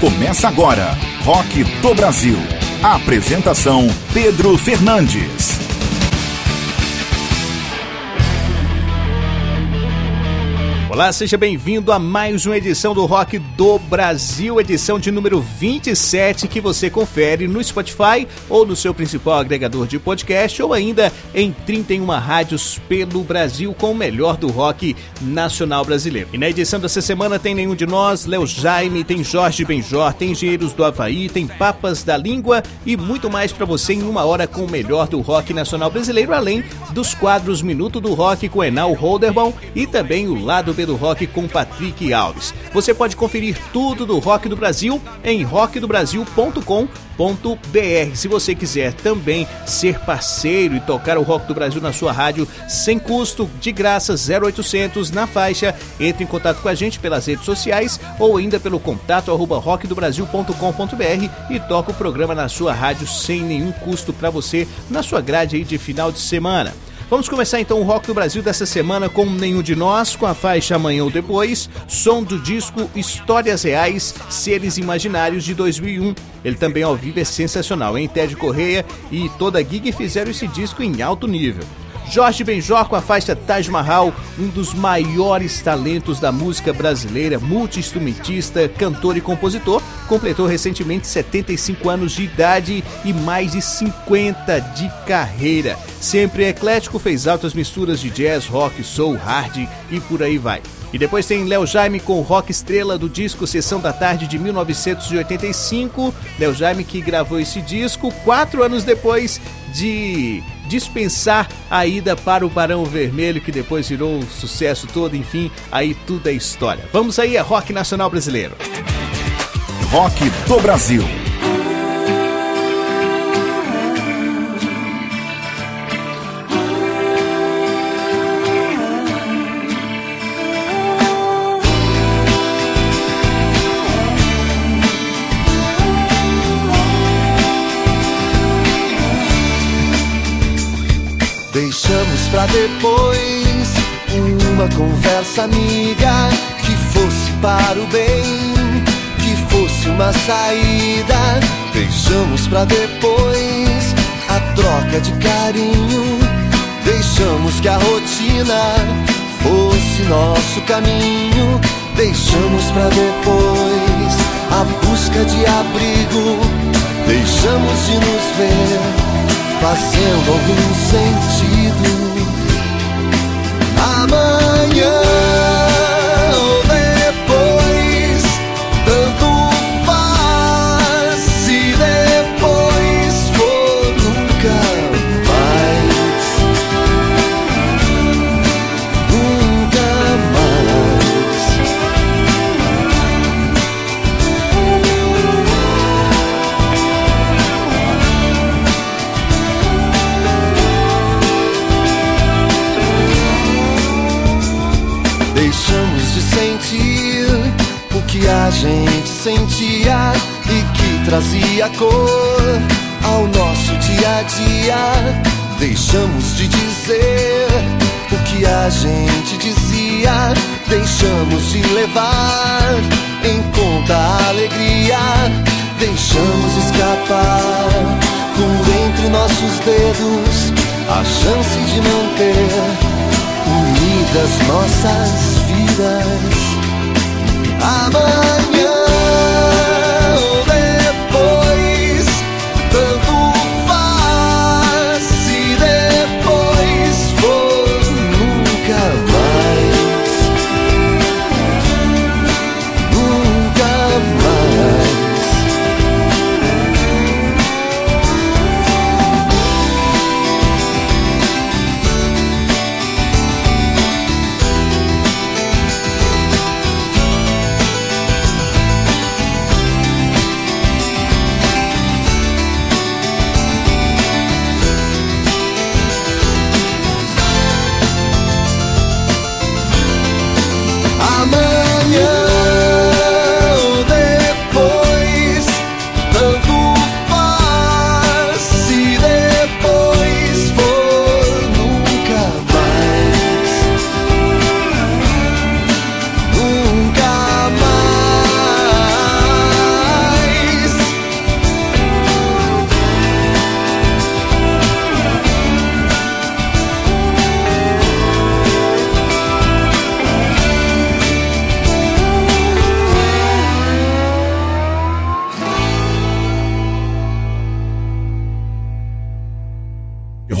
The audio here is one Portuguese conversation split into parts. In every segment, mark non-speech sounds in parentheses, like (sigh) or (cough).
Começa agora, Rock do Brasil. Apresentação Pedro Fernandes. Olá, seja bem-vindo a mais uma edição do Rock do Brasil, edição de número 27, que você confere no Spotify ou no seu principal agregador de podcast ou ainda em 31 rádios pelo Brasil com o melhor do rock nacional brasileiro. E na edição dessa semana tem nenhum de nós, Léo Jaime, tem Jorge Benjor, tem Engenheiros do Havaí, tem Papas da Língua e muito mais para você em uma hora com o melhor do rock nacional brasileiro, além dos quadros Minuto do Rock com Enal Holderbaum e também o Lado B do Rock com Patrick Alves. Você pode conferir tudo do Rock do Brasil em rockdobrasil.com.br. Se você quiser também ser parceiro e tocar o Rock do Brasil na sua rádio sem custo, de graça 0800 na faixa, entre em contato com a gente pelas redes sociais ou ainda pelo contato arroba rockdobrasil.com.br e toca o programa na sua rádio sem nenhum custo para você na sua grade aí de final de semana. Vamos começar então o Rock do Brasil dessa semana com Nenhum de Nós, com a faixa Amanhã ou Depois, som do disco Histórias Reais, Seres Imaginários de 2001. Ele também ao vivo é sensacional, hein? Ted Correia e toda a gig fizeram esse disco em alto nível. Jorge Benjor com a faixa Taj Mahal, um dos maiores talentos da música brasileira, multi-instrumentista, cantor e compositor, completou recentemente 75 anos de idade e mais de 50 de carreira. Sempre eclético, fez altas misturas de jazz, rock, soul, hard e por aí vai. E depois tem Léo Jaime com Rock Estrela do disco Sessão da Tarde de 1985. Léo Jaime que gravou esse disco quatro anos depois de dispensar a ida para o Barão Vermelho, que depois virou um sucesso todo, enfim, aí tudo é história. Vamos aí, é rock nacional brasileiro. Rock do Brasil. Deixamos pra depois uma conversa amiga que fosse para o bem, que fosse uma saída. Deixamos pra depois a troca de carinho. Deixamos que a rotina fosse nosso caminho. Deixamos pra depois a busca de abrigo. Deixamos de nos ver fazendo algum sentido. Amanhã de sentir o que a gente sentia e que trazia cor ao nosso dia a dia. Deixamos de dizer o que a gente dizia. Deixamos de levar em conta a alegria. Deixamos escapar por entre nossos dedos a chance de manter unidas nossas vidas. Amanhã ou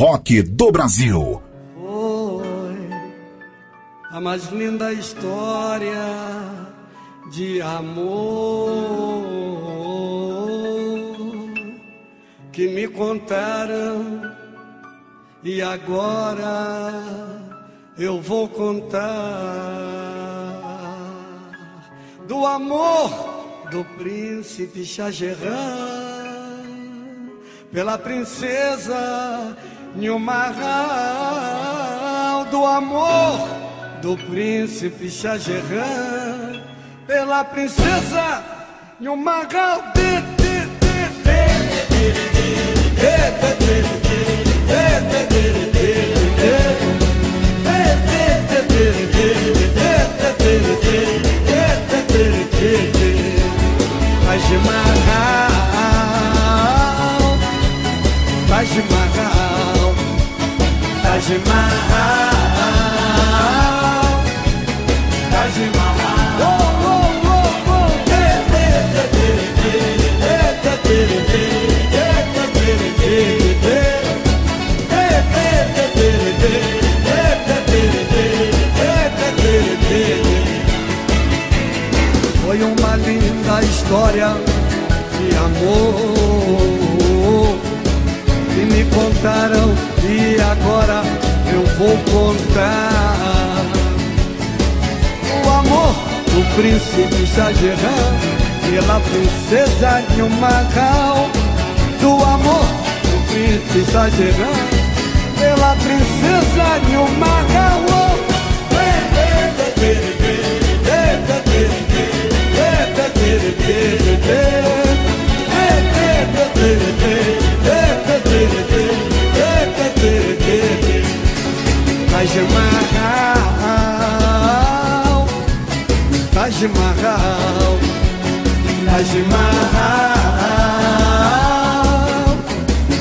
Rock do Brasil. Foi a mais linda história de amor que me contaram e agora eu vou contar do amor do príncipe Shah pela princesa Nilmahal do amor do príncipe Shah Jahan pela princesa Nilmahal Taj Mahal, Taj Mahal, Taj Mahal, Taj Mahal. Oh, oh, oh, oh. Foi uma linda história de amor contaram e agora eu vou contar. O amor do príncipe Shah Jahan pela princesa Nilmahal. Do amor do príncipe Shah Jahan pela princesa Nilmahal. Taj Mahal, Taj Mahal, Taj Mahal,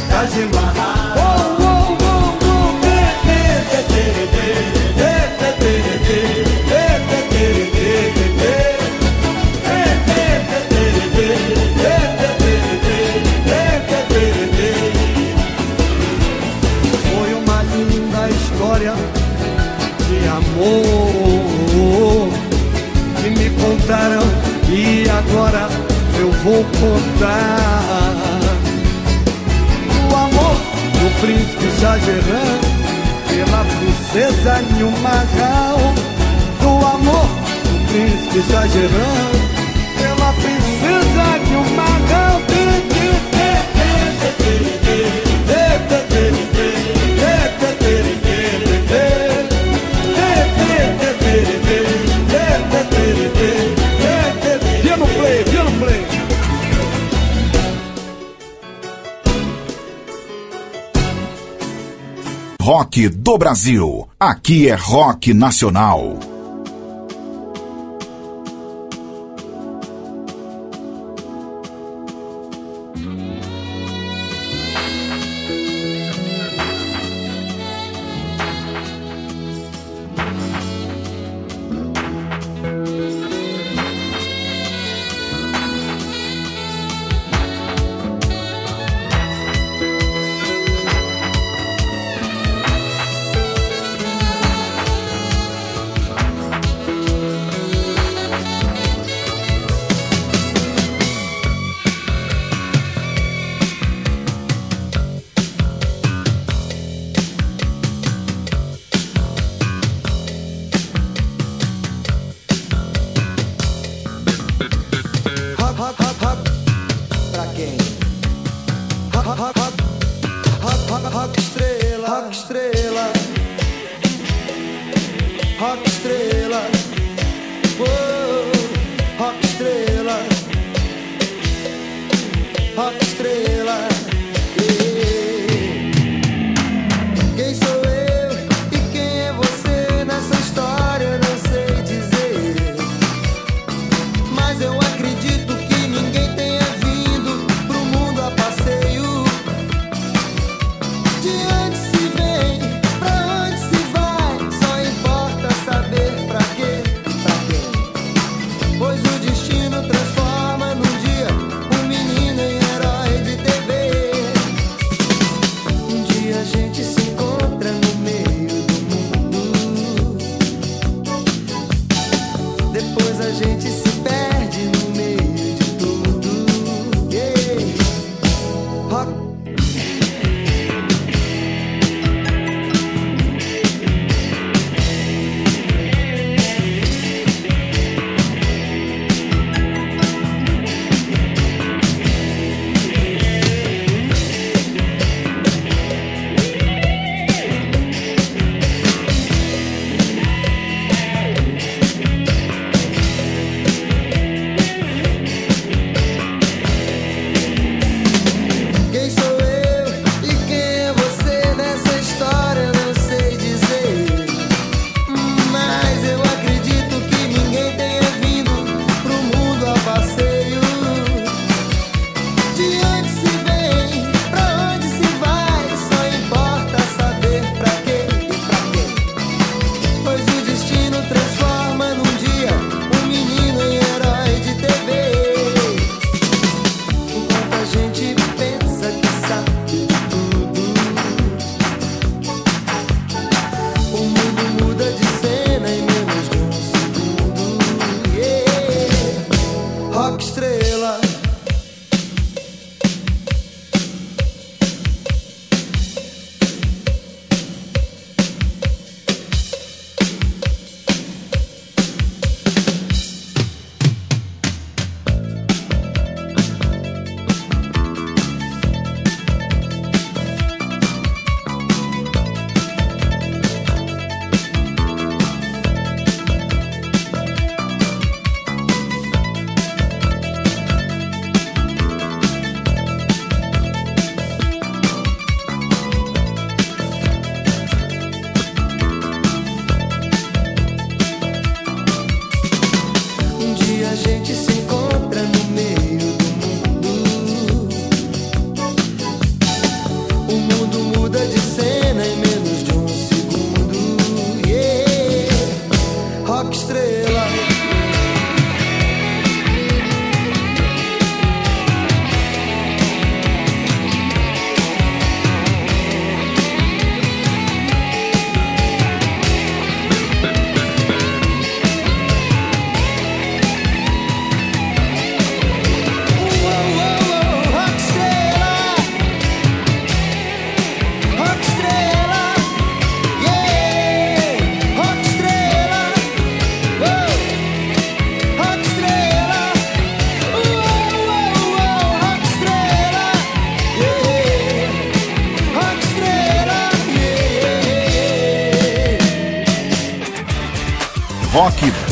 Taj Mahal. Vou contar. O amor do príncipe Jahan pela princesa Nilmahal. Do amor do príncipe Jahan pela princesa Nilmahal. Rock do Brasil. Aqui é rock nacional.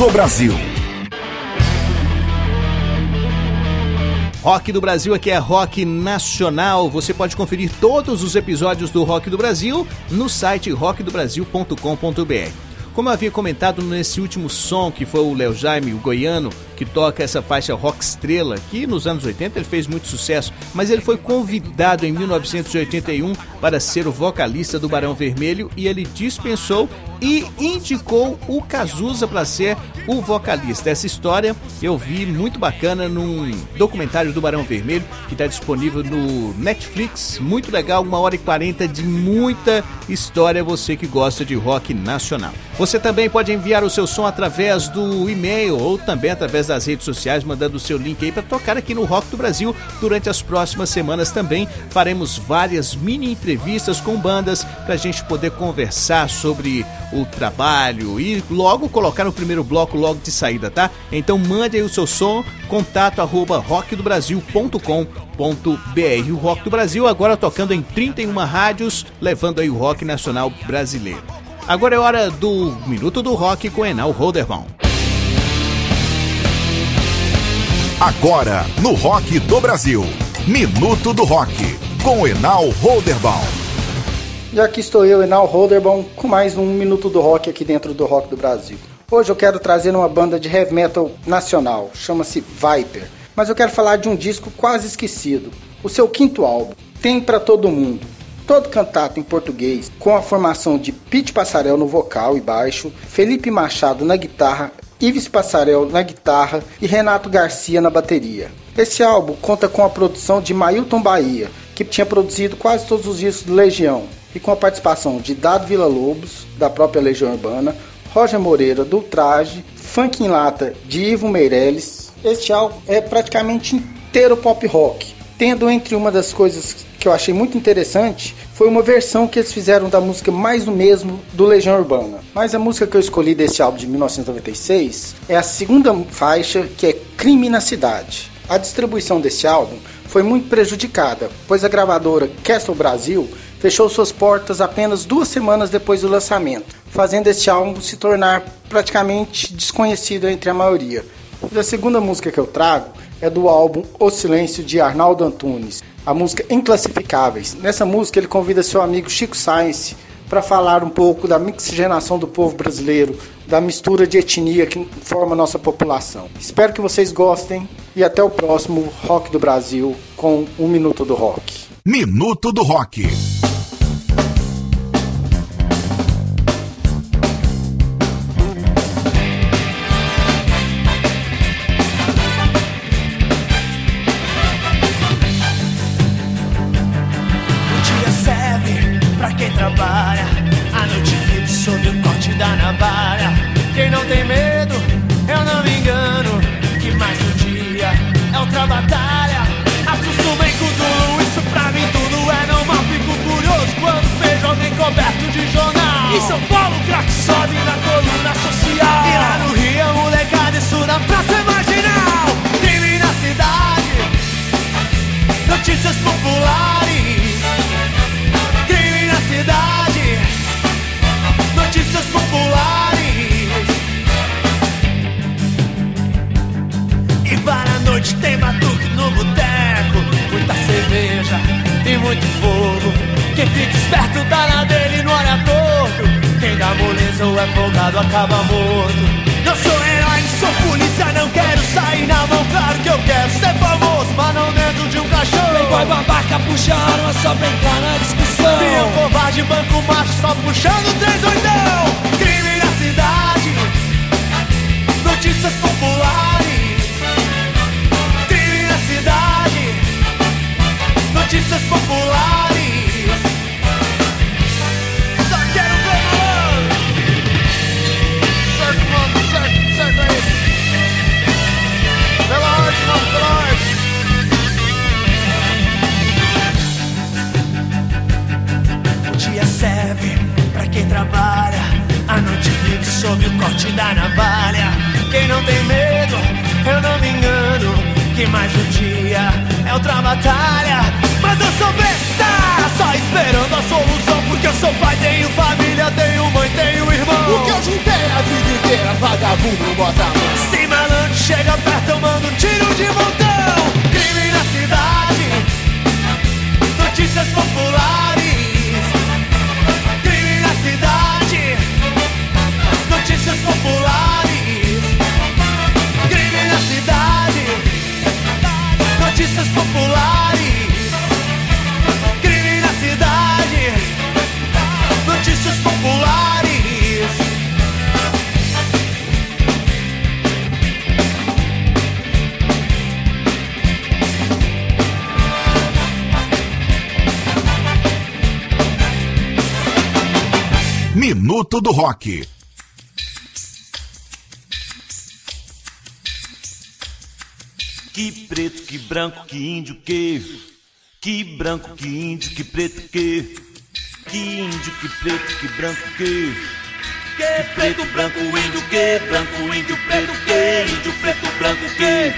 Do Brasil. Rock do Brasil aqui é Rock Nacional. Você pode conferir todos os episódios do Rock do Brasil no site rockdobrasil.com.br. Como eu havia comentado nesse último som, que foi o Léo Jaime, o goiano, que toca essa faixa rock estrela, que nos anos 80 ele fez muito sucesso, mas ele foi convidado em 1981 para ser o vocalista do Barão Vermelho e ele dispensou e indicou o Cazuza para ser o vocalista. Essa história eu vi muito bacana num documentário do Barão Vermelho que está disponível no Netflix. Muito legal, uma hora e quarenta de muita história. Você que gosta de rock nacional. Você também pode enviar o seu som através do e-mail ou também através das redes sociais, mandando o seu link aí para tocar aqui no Rock do Brasil. Durante as próximas semanas também faremos várias mini entrevistas com bandas para a gente poder conversar sobre o trabalho e logo colocar no primeiro bloco logo de saída, tá? Então mande aí o seu som, contato arroba rockdobrasil.com.br. O Rock do Brasil agora tocando em 31 rádios, levando aí o rock nacional brasileiro. Agora é hora do Minuto do Rock com Enal Roderbaum. Agora, no Rock do Brasil. Minuto do Rock. Com Enal Roderbaum. E aqui estou eu, Enal Roderbaum, com mais um Minuto do Rock aqui dentro do Rock do Brasil. Hoje eu quero trazer uma banda de heavy metal nacional, chama-se Viper. Mas eu quero falar de um disco quase esquecido, o seu quinto álbum, Tem Pra Todo Mundo. Todo cantado em português, com a formação de Pete Passarel no vocal e baixo, Felipe Machado na guitarra, Ives Passarel na guitarra e Renato Garcia na bateria. Esse álbum conta com a produção de Mailton Bahia, que tinha produzido quase todos os discos do Legião, e com a participação de Dado Vila Lobos, da própria Legião Urbana, Roger Moreira do Traje, Funk em Lata de Ivo Meirelles. Este álbum é praticamente inteiro pop rock, tendo entre uma das coisas que eu achei muito interessante foi uma versão que eles fizeram da música Mais do Mesmo do Legião Urbana. Mas a música que eu escolhi desse álbum de 1996 é a segunda faixa, que é Crime na Cidade. A distribuição desse álbum foi muito prejudicada, pois a gravadora Castle Brasil fechou suas portas apenas duas semanas depois do lançamento, fazendo este álbum se tornar praticamente desconhecido entre a maioria. E a segunda música que eu trago é do álbum O Silêncio de Arnaldo Antunes, a música Inclassificáveis. Nessa música ele convida seu amigo Chico Science para falar um pouco da mixigenação do povo brasileiro, da mistura de etnia que forma nossa população. Espero que vocês gostem e até o próximo Rock do Brasil com um minuto do rock. Minuto do Rock. Muito fogo. Quem fica esperto tá na dele no olha torto. Quem dá moleza ou é folgado acaba morto. Eu sou herói, sou polícia, não quero sair na mão. Claro que eu quero ser famoso, mas não dentro de um cachorro. Playboy babaca puxa a arma só pra entrar na discussão. Tenho covarde, banco macho, só puxando três oitão. Crime na cidade, notícias populares. Notícias populares. Só quero ver malandro. Certo, mano, certo, certo aí. Pela arte, pela arte. O dia serve pra quem trabalha, a noite vive sob o corte da navalha. Quem não tem medo, eu não me engano, que mais um dia é outra batalha. Mas eu sou besta, só esperando a solução, porque eu sou pai, tenho família, tenho mãe, tenho irmão. O que eu juntei a vida inteira, vagabundo, bota a mão. Se malandro chega perto, eu mando tiro de montão. Crime na cidade, notícias populares. Crime na cidade, notícias populares. Crime na cidade, notícias populares. Cidade, notícias populares. Minuto do Rock. Que preto, que branco, que índio, que. Que branco, que índio, que preto, que. Que índio, que preto, que branco, que. Que preto, branco, índio, que. Branco, índio, preto, que. Índio, preto, branco, que.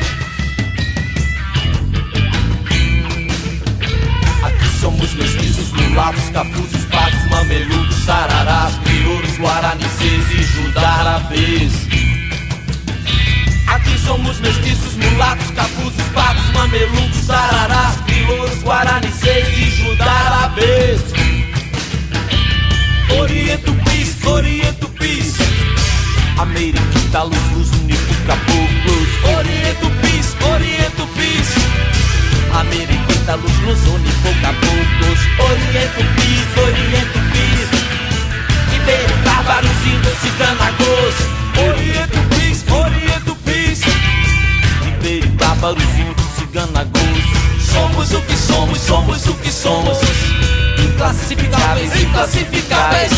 Aqui somos mestiços, mulatos, capuzes, pardos, mamelucos, sararás, crioulos, guaranices e judarabês. Somos mestiços, mulatos, capuzes, pardos, mamelucos, sararás, crioulos, guaranices e judarabês. Oriento pis, oriento pis. Ameriquita, luz, luz, único, caboclos. Oriento pis, oriento pis. Ameriquita, luz, luz, único, caboclos. Oriento pis, oriento pis. Ribeiro, bárbaros, índios, ciganagos. Oriento pis, oriento pis. Bárbaros, índios, ciganagos. Somos o que somos, somos o que somos. Inclassificáveis, inclassificáveis.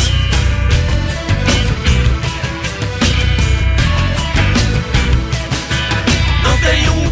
Não tem um,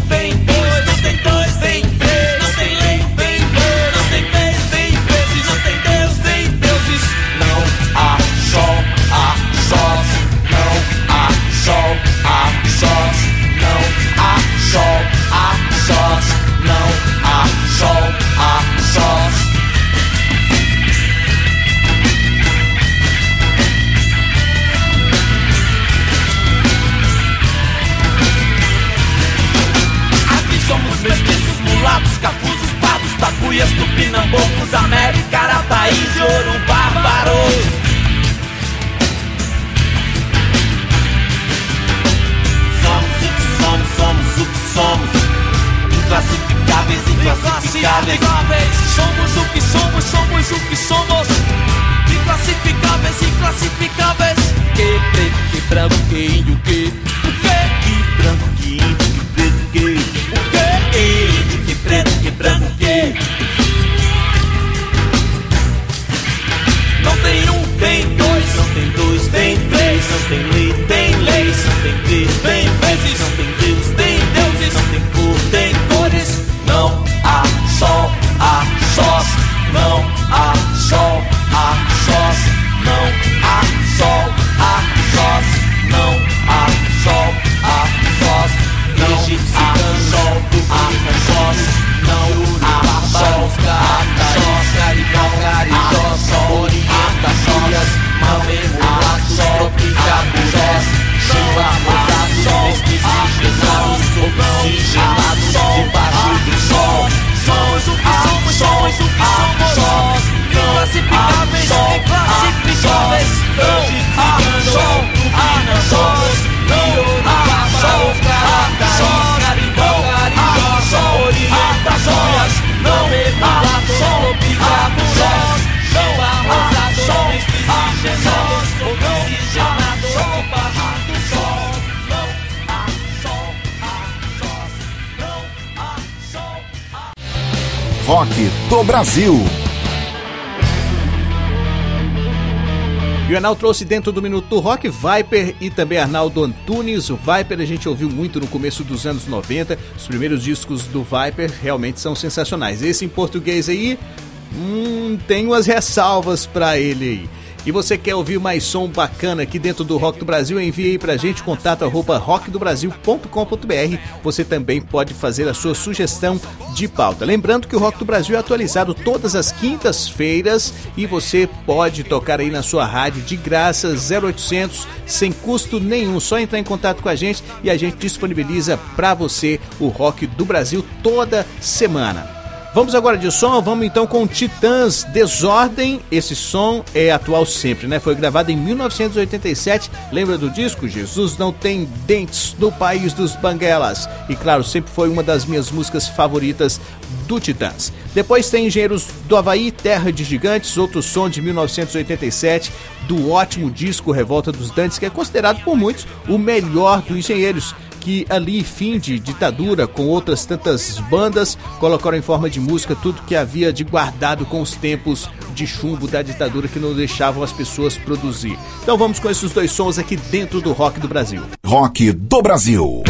do Brasil. E o Arnal trouxe dentro do Minuto Rock Viper e também Arnaldo Antunes. O Viper a gente ouviu muito no começo dos anos 90. Os primeiros discos do Viper realmente são sensacionais. Esse em português aí, hum, tem umas ressalvas para ele aí. E você quer ouvir mais som bacana aqui dentro do Rock do Brasil? Envie aí pra gente contato arroba rockdobrasil.com.br. Você também pode fazer a sua sugestão de pauta. Lembrando que o Rock do Brasil é atualizado todas as quintas-feiras e você pode tocar aí na sua rádio de graça 0800 sem custo nenhum. Só entrar em contato com a gente e a gente disponibiliza para você o Rock do Brasil toda semana. Vamos agora de som, vamos então com Titãs Desordem. Esse som é atual sempre, né? Foi gravado em 1987. Lembra do disco? Jesus não tem dentes no país dos banguelas. E claro, sempre foi uma das minhas músicas favoritas do Titãs. Depois tem Engenheiros do Havaí, Terra de Gigantes, outro som de 1987, do ótimo disco Revolta dos Dantes, que é considerado por muitos o melhor do Engenheiros que ali, fim de ditadura, com outras tantas bandas, colocaram em forma de música tudo que havia de guardado com os tempos de chumbo da ditadura que não deixavam as pessoas produzir. Então vamos com esses dois sons aqui dentro do Rock do Brasil. Rock do Brasil.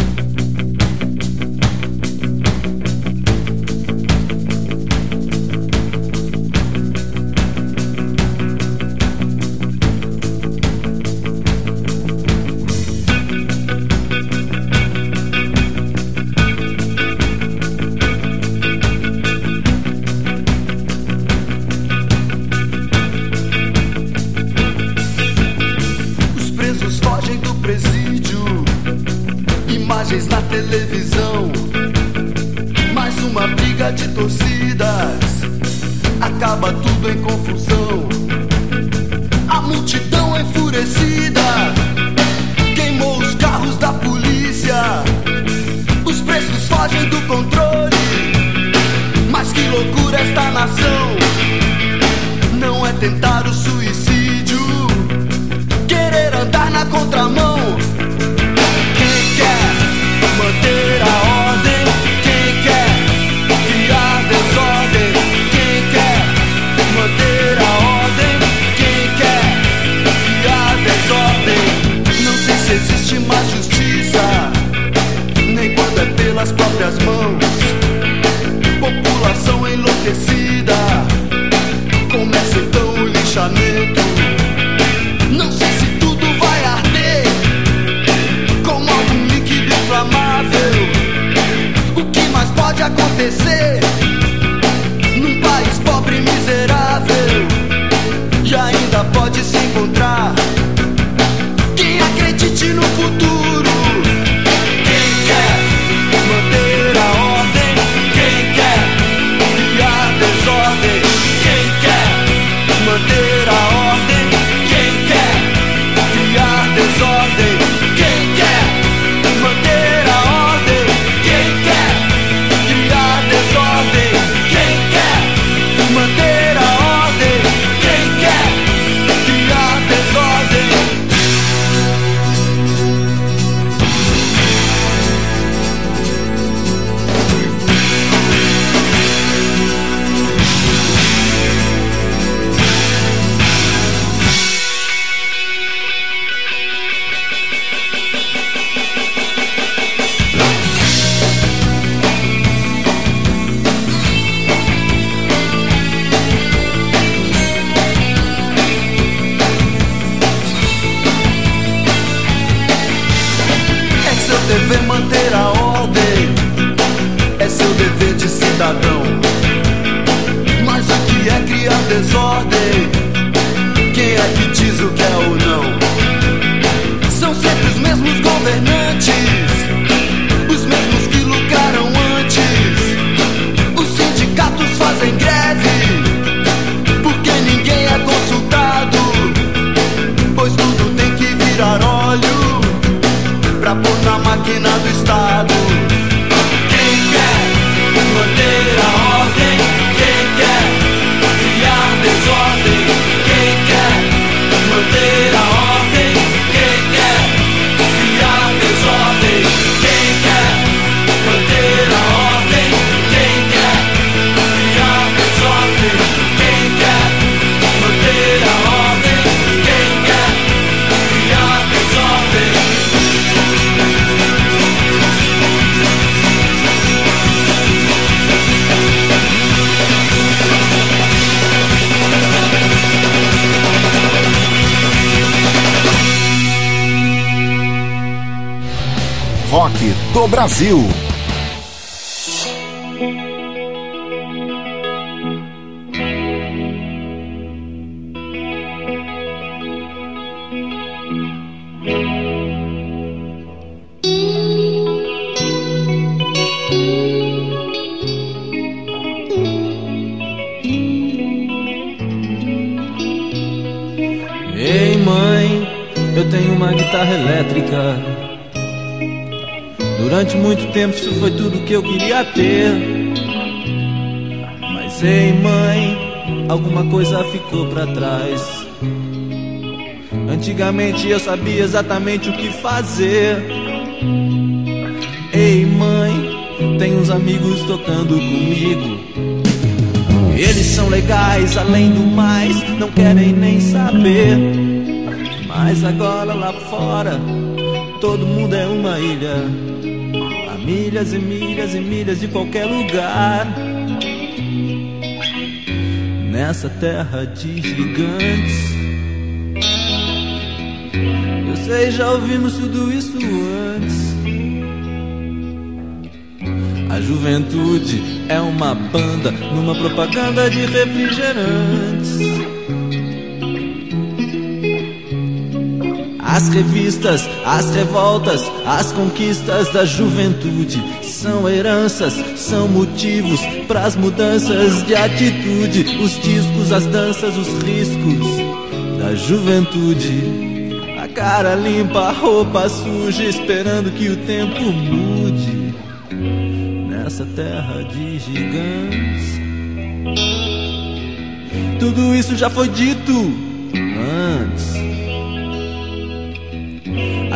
Brasil. Ter. Mas ei mãe, alguma coisa ficou pra trás. Antigamente eu sabia exatamente o que fazer. Ei mãe, tem uns amigos tocando comigo. Eles são legais, além do mais, não querem nem saber. Mas agora lá fora, todo mundo é uma ilha. Milhas e milhas e milhas de qualquer lugar. Nessa terra de gigantes. Eu sei, já ouvimos tudo isso antes. A juventude é uma banda numa propaganda de refrigerantes. As revistas, as revoltas, as conquistas da juventude são heranças, são motivos para as mudanças de atitude. Os discos, as danças, os riscos da juventude. A cara limpa, a roupa suja, esperando que o tempo mude nessa terra de gigantes. Tudo isso já foi dito antes.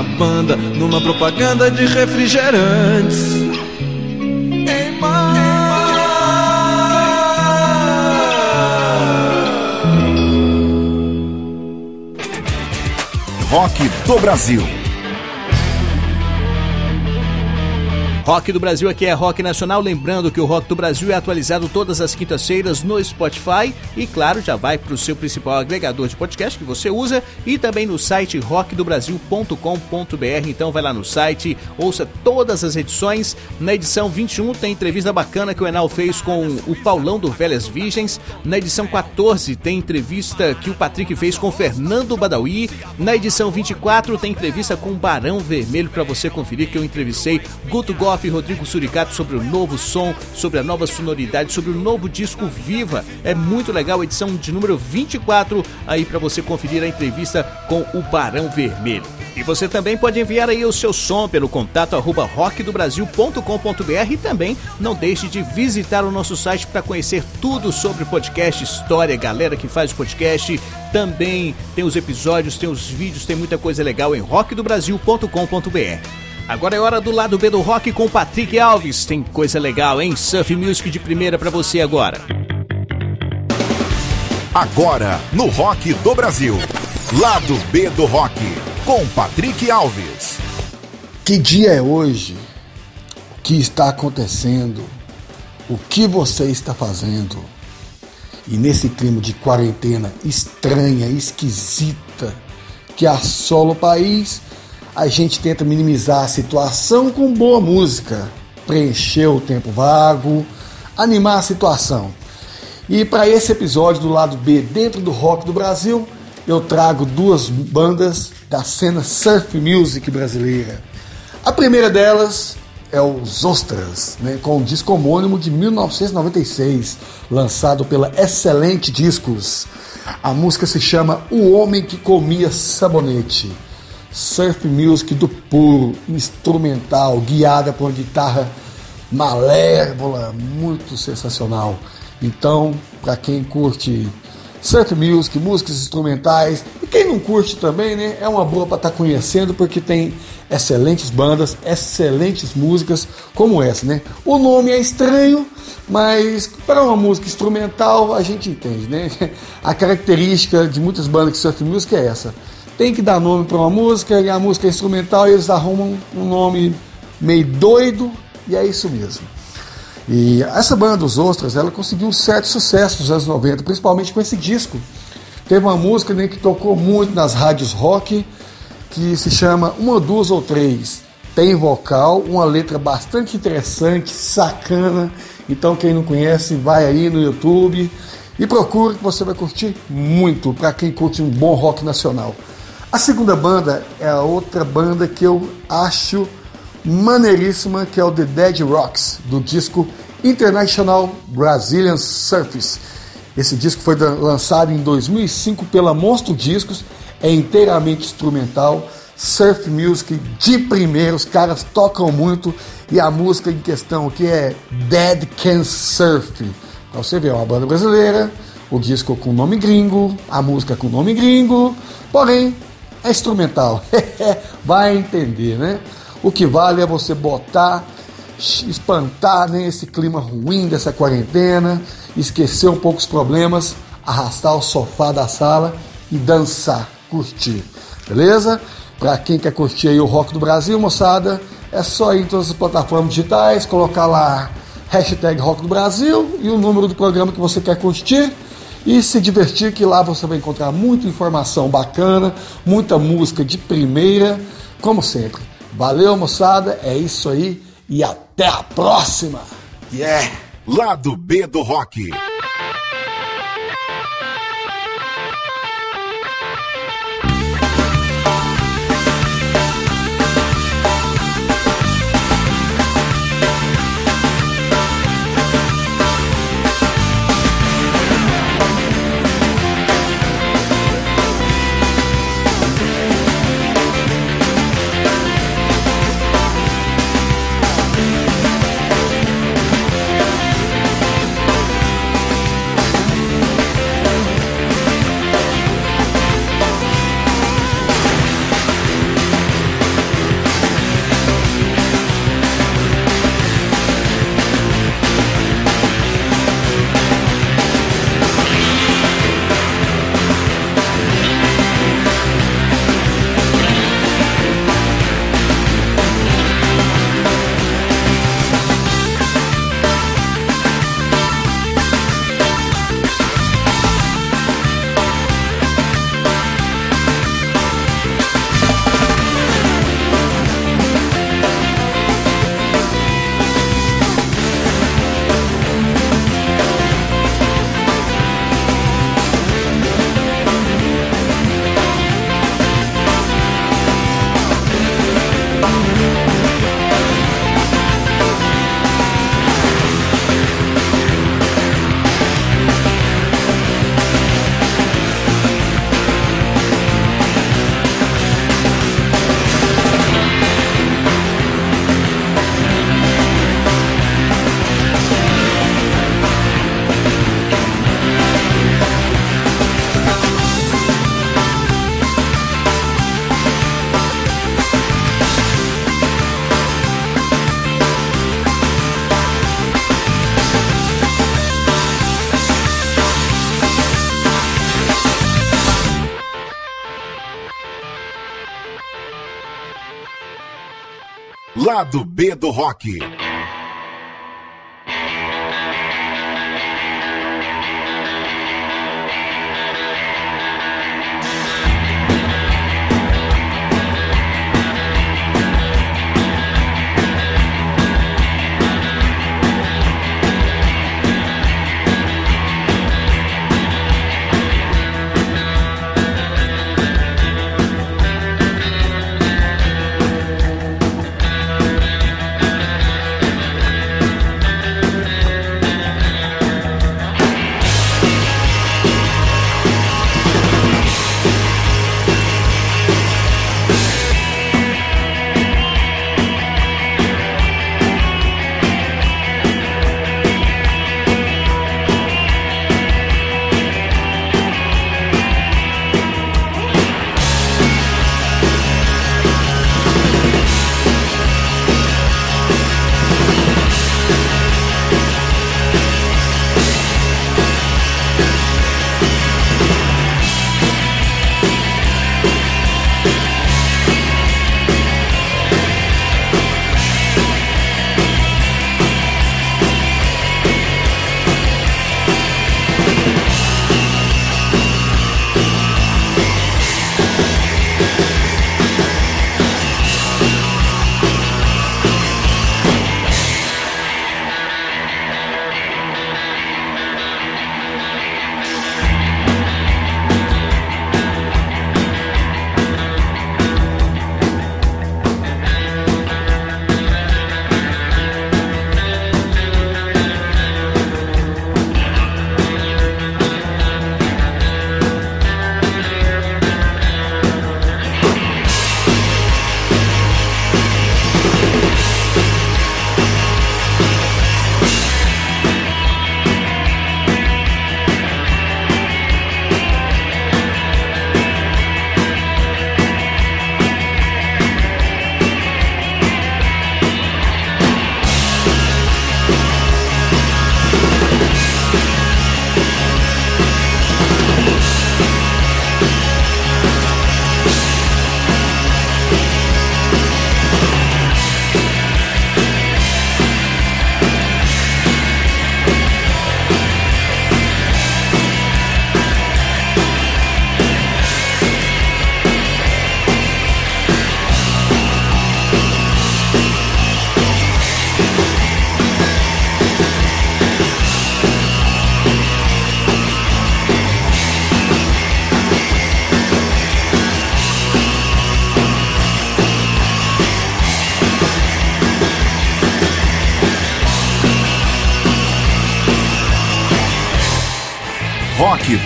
Uma banda numa propaganda de refrigerantes. Ei, Rock do Brasil. Rock do Brasil aqui é Rock Nacional, lembrando que o Rock do Brasil é atualizado todas as quintas-feiras no Spotify e claro, já vai para o seu principal agregador de podcast que você usa e também no site rockdobrasil.com.br. Então vai lá no site, ouça todas as edições. Na edição 21 tem entrevista bacana que o Enal fez com o Paulão do Velhas Virgens. Na edição 14 tem entrevista que o Patrick fez com Fernando Badawi. Na edição 24 tem entrevista com o Barão Vermelho para você conferir que eu entrevistei Guto Goff e Rodrigo Suricato sobre o novo som, sobre a nova sonoridade, sobre o novo disco Viva. É muito legal edição de número 24 aí para você conferir a entrevista com o Barão Vermelho. E você também pode enviar aí o seu som pelo contato arroba rockdobrasil.com.br e também não deixe de visitar o nosso site para conhecer tudo sobre podcast, história, galera que faz podcast. Também tem os episódios, tem os vídeos, tem muita coisa legal em rockdobrasil.com.br. Agora é hora do lado B do rock com Patrick Alves. Tem coisa legal, hein? Surf Music de primeira para você agora. Agora, no Rock do Brasil. Lado B do Rock, com Patrick Alves. Que dia é hoje? O que está acontecendo? O que você está fazendo? E nesse clima de quarentena estranha, esquisita, que assola o país, a gente tenta minimizar a situação com boa música, preencher o tempo vago, animar a situação. E para esse episódio do lado B, dentro do rock do Brasil, eu trago duas bandas da cena surf music brasileira. A primeira delas é os Ostras, né, com o disco homônimo de 1996, lançado pela Excelente Discos. A música se chama O Homem que Comia Sabonete. Surf music do puro, instrumental, guiada por guitarra malévola, muito sensacional. Então, para quem curte surf music, músicas instrumentais, e quem não curte também, né, é uma boa para estar tá conhecendo porque tem excelentes bandas, excelentes músicas como essa, né? O nome é estranho, mas para uma música instrumental a gente entende, né? (laughs) A característica de muitas bandas de surf music é essa. Tem que dar nome para uma música e a música é instrumental e eles arrumam um nome meio doido e é isso mesmo. E essa banda dos Ostras, ela conseguiu um certo sucesso nos anos 90, principalmente com esse disco. Teve uma música né, que tocou muito nas rádios rock, que se chama Uma, Duas ou Três. Tem vocal, uma letra bastante interessante, sacana. Então quem não conhece, vai aí no YouTube e procure que você vai curtir muito para quem curte um bom rock nacional. A segunda banda é a outra banda que eu acho maneiríssima, que é o The Dead Rocks, do disco International Brazilian Surface. Esse disco foi lançado em 2005 pela Monstro Discos, é inteiramente instrumental, surf music de primeiro, os caras tocam muito e a música em questão aqui é Dead Can Surf. Então você vê, é uma banda brasileira, o disco com nome gringo, a música com nome gringo, porém é instrumental. (laughs) Vai entender, né? O que vale é você botar, espantar né, esse clima ruim dessa quarentena, esquecer um pouco os problemas, arrastar o sofá da sala e dançar, curtir. Beleza? Para quem quer curtir aí o rock do Brasil, moçada, é só ir em todas as plataformas digitais, colocar lá hashtag Rock do Brasil e o número do programa que você quer curtir e se divertir, que lá você vai encontrar muita informação bacana, muita música de primeira, como sempre. Valeu, moçada. É isso aí. E até a próxima. Yeah! Lado B do Rock. Lado B do Rock.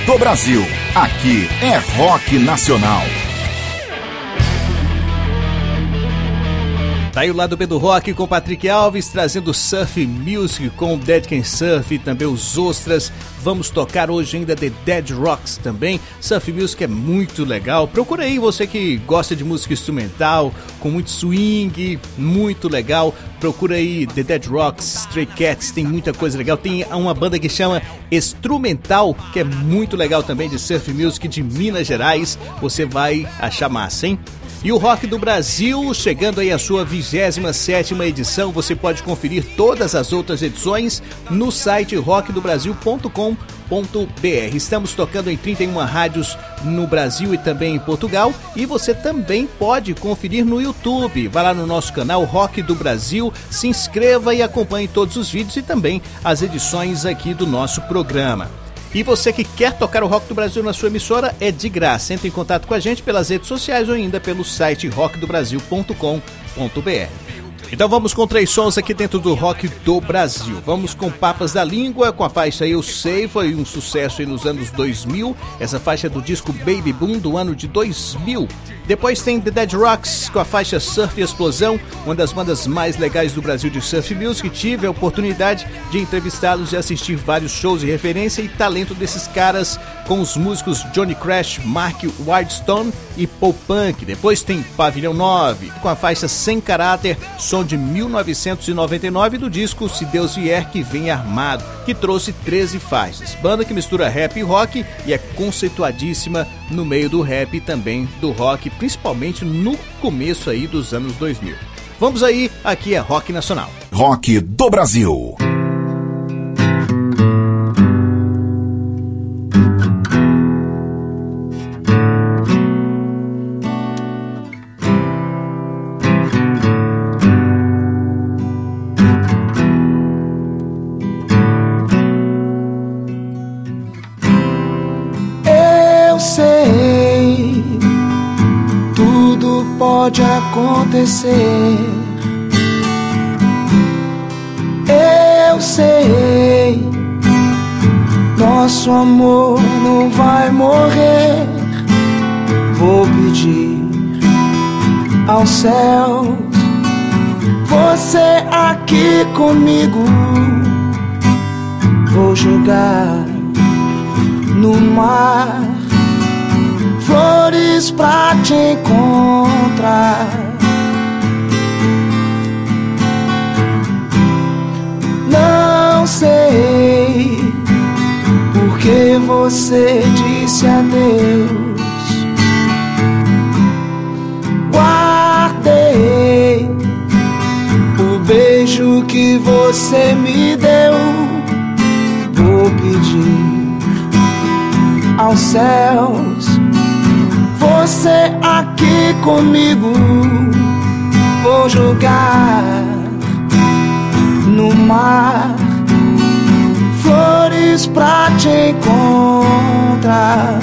Do Brasil. Aqui é Rock Nacional. Tá aí o lado B do rock com Patrick Alves trazendo surf music com Dead Can Surf e também os Ostras. Vamos tocar hoje ainda The Dead Rocks também. Surf music é muito legal. Procura aí você que gosta de música instrumental com muito swing, muito legal. Procura aí The Dead Rocks, Stray Cats, tem muita coisa legal. Tem uma banda que chama Instrumental, que é muito legal também de surf music de Minas Gerais. Você vai achar massa, hein? E o Rock do Brasil, chegando aí à sua 27 edição, você pode conferir todas as outras edições no site rockdobrasil.com.br. Estamos tocando em 31 rádios no Brasil e também em Portugal, e você também pode conferir no YouTube. Vá lá no nosso canal Rock do Brasil, se inscreva e acompanhe todos os vídeos e também as edições aqui do nosso programa. E você que quer tocar o Rock do Brasil na sua emissora é de graça. Entre em contato com a gente pelas redes sociais ou ainda pelo site rockdobrasil.com.br. Então vamos com três sons aqui dentro do Rock do Brasil. Vamos com Papas da Língua, com a faixa Eu Sei, foi um sucesso nos anos 2000. Essa faixa é do disco Baby Boom do ano de 2000. Depois tem The Dead Rocks com a faixa Surf Explosão, uma das bandas mais legais do Brasil de surf music. Tive a oportunidade de entrevistá-los e assistir vários shows de referência e talento desses caras com os músicos Johnny Crash, Mark Wildstone e Paul Punk. Depois tem Pavilhão 9 com a faixa Sem Caráter, som de 1999 do disco Se Deus Vier Que Vem Armado, que trouxe 13 faixas. Banda que mistura rap e rock e é conceituadíssima no meio do rap e também do rock, principalmente no começo aí dos anos 2000. Vamos aí, aqui é Rock Nacional. Rock do Brasil. Flores pra te encontrar.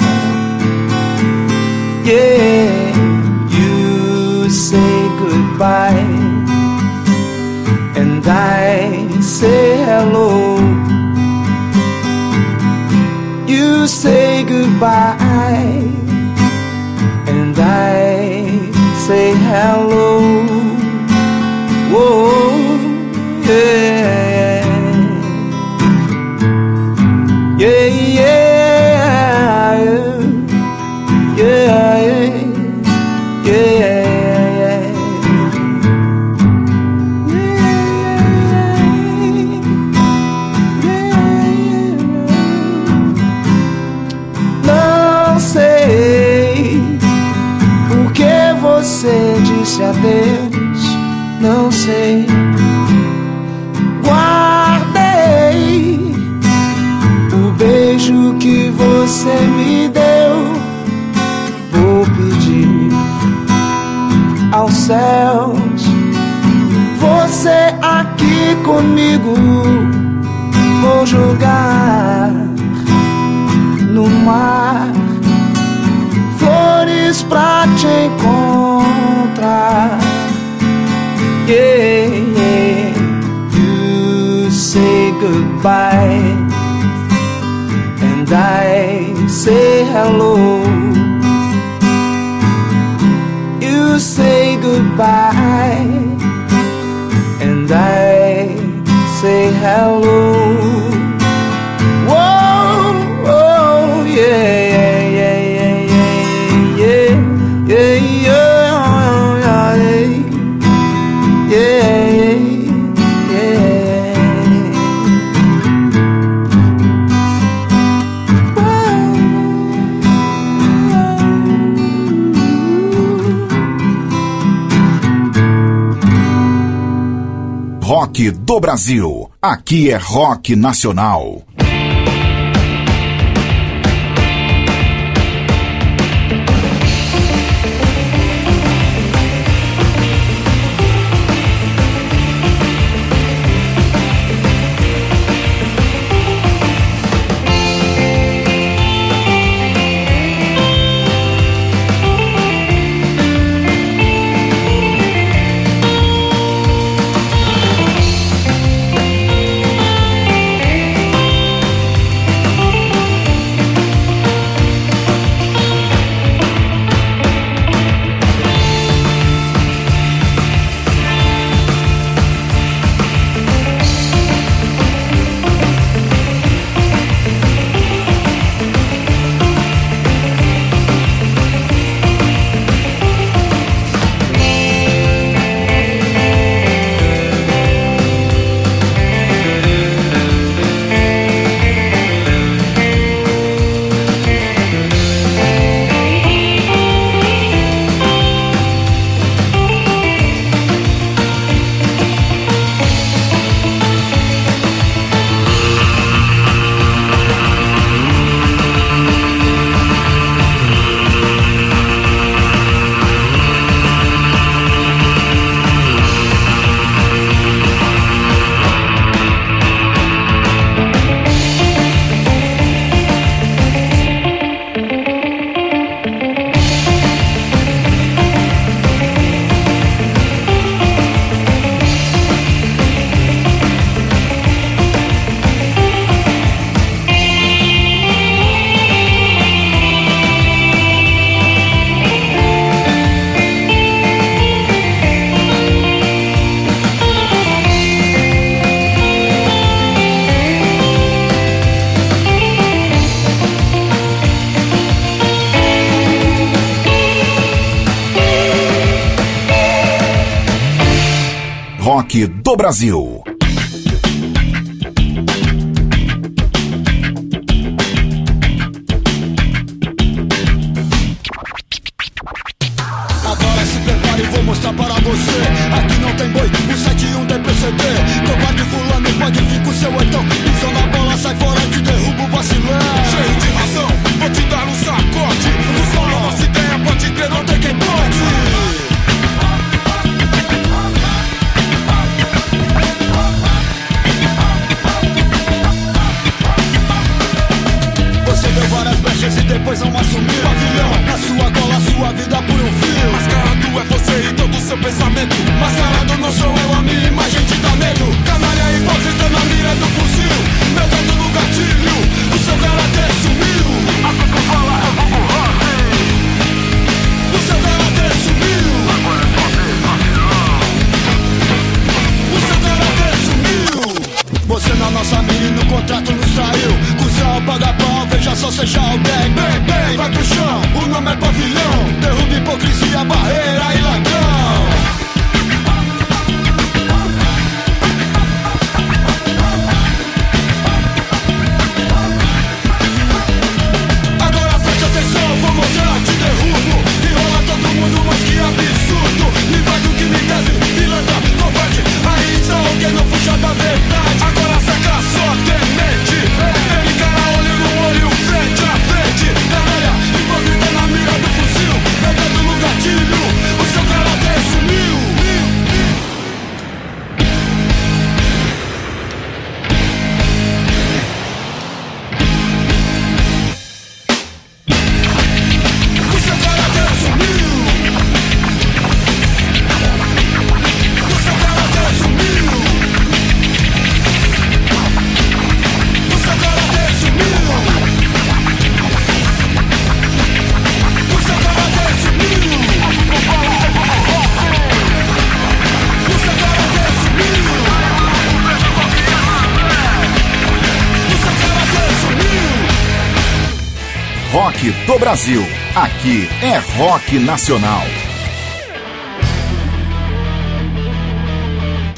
Yeah, you say goodbye, and I say hello. You say goodbye, and I say hello. Céus. Você aqui comigo. Vou jogar no mar flores pra te encontrar. Yeah, yeah. You say goodbye, and I say hello. You say goodbye, and I say hello. Do Brasil. Aqui é rock nacional. Do Brasil. Do Brasil. Aqui é rock nacional.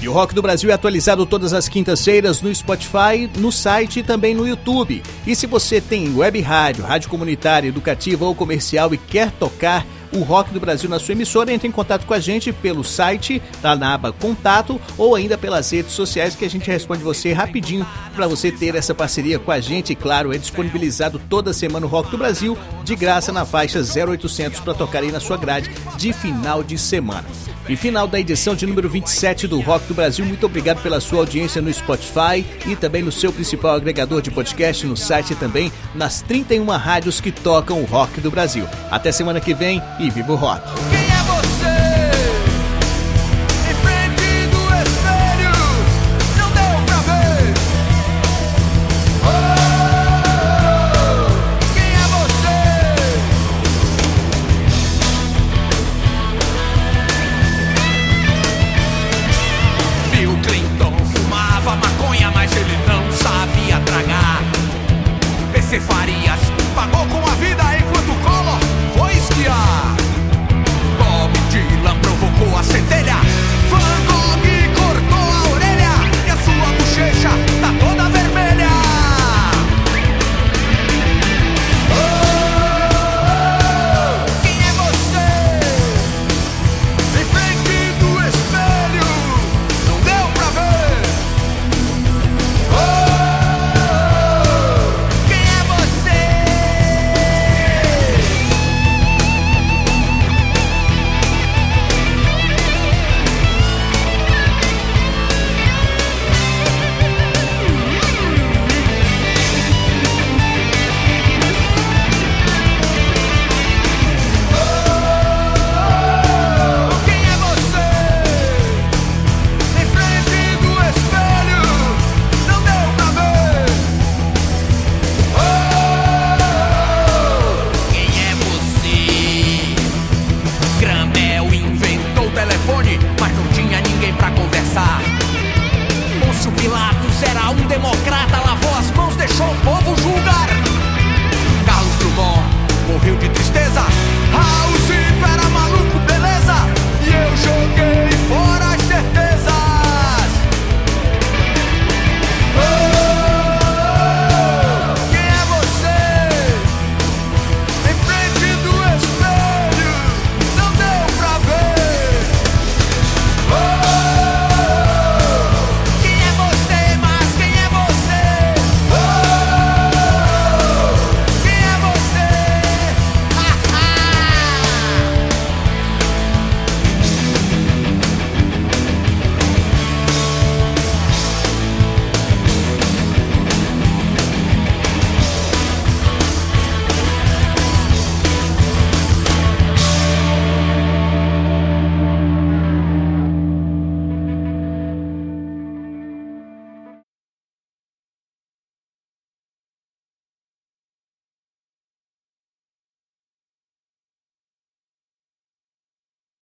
E o Rock do Brasil é atualizado todas as quintas-feiras no Spotify, no site e também no YouTube. E se você tem web rádio, rádio comunitária, educativa ou comercial e quer tocar o Rock do Brasil na sua emissora, entre em contato com a gente pelo site, tá na aba Contato, ou ainda pelas redes sociais que a gente responde você rapidinho para você ter essa parceria com a gente. E claro, é disponibilizado toda semana o Rock do Brasil de graça na faixa 0800 para tocar aí na sua grade de final de semana. E final da edição de número 27 do Rock do Brasil. Muito obrigado pela sua audiência no Spotify e também no seu principal agregador de podcast, no site e também nas 31 rádios que tocam o rock do Brasil. Até semana que vem e viva o rock!